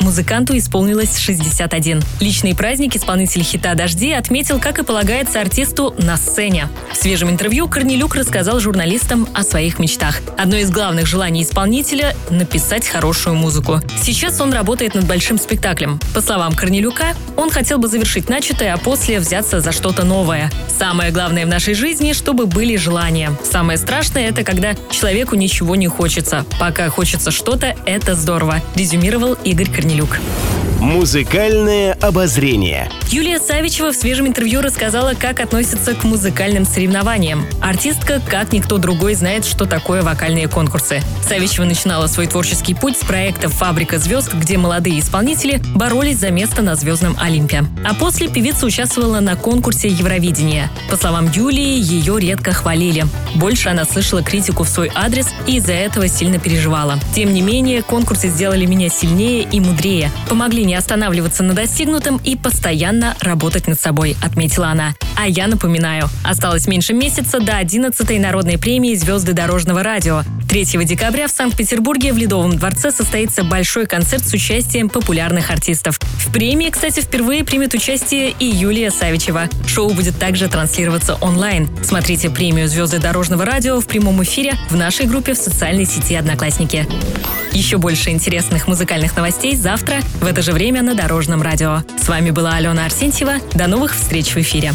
Музыканту исполнилось 61. Личный праздник исполнитель хита «Дожди» отметил, как и полагается артисту, на сцене. В свежем интервью Корнелюк рассказал журналистам о своих мечтах. Одно из главных желаний исполнителя – написать хорошую музыку. Сейчас он работает над большим спектаклем. По словам Корнелюка, он хотел бы завершить начатое, а после взяться за что-то новое. Самое главное в нашей жизни, чтобы были желания. Самое страшное – это когда человеку ничего не хочется. Пока хочется что-то, это здорово, резюмировал Игорь Корнелюк. Корнелюк. Музыкальное обозрение. Юлия Савичева в свежем интервью рассказала, как относится к музыкальным соревнованиям. Артистка, как никто другой, знает, что такое вокальные конкурсы. Савичева начинала свой творческий путь с проекта «Фабрика звезд», где молодые исполнители боролись за место на звездном Олимпе. А после певица участвовала на конкурсе Евровидения. По словам Юлии, ее редко хвалили. Больше она слышала критику в свой адрес и из-за этого сильно переживала. Тем не менее, конкурсы сделали меня сильнее и мудрее. Помогли не останавливаться на достигнутом и постоянно работать над собой, отметила она. А я напоминаю, осталось меньше месяца до 11-й народной премии «Звезды дорожного радио». 3 декабря в Санкт-Петербурге в Ледовом дворце состоится большой концерт с участием популярных артистов. В премии, кстати, впервые примет участие и Юлия Савичева. Шоу будет также транслироваться онлайн. Смотрите премию «Звезды дорожного радио» в прямом эфире в нашей группе в социальной сети «Одноклассники». Еще больше интересных музыкальных новостей завтра в это же время на Дорожном радио. С вами была Алена Арсентьева. До новых встреч в эфире.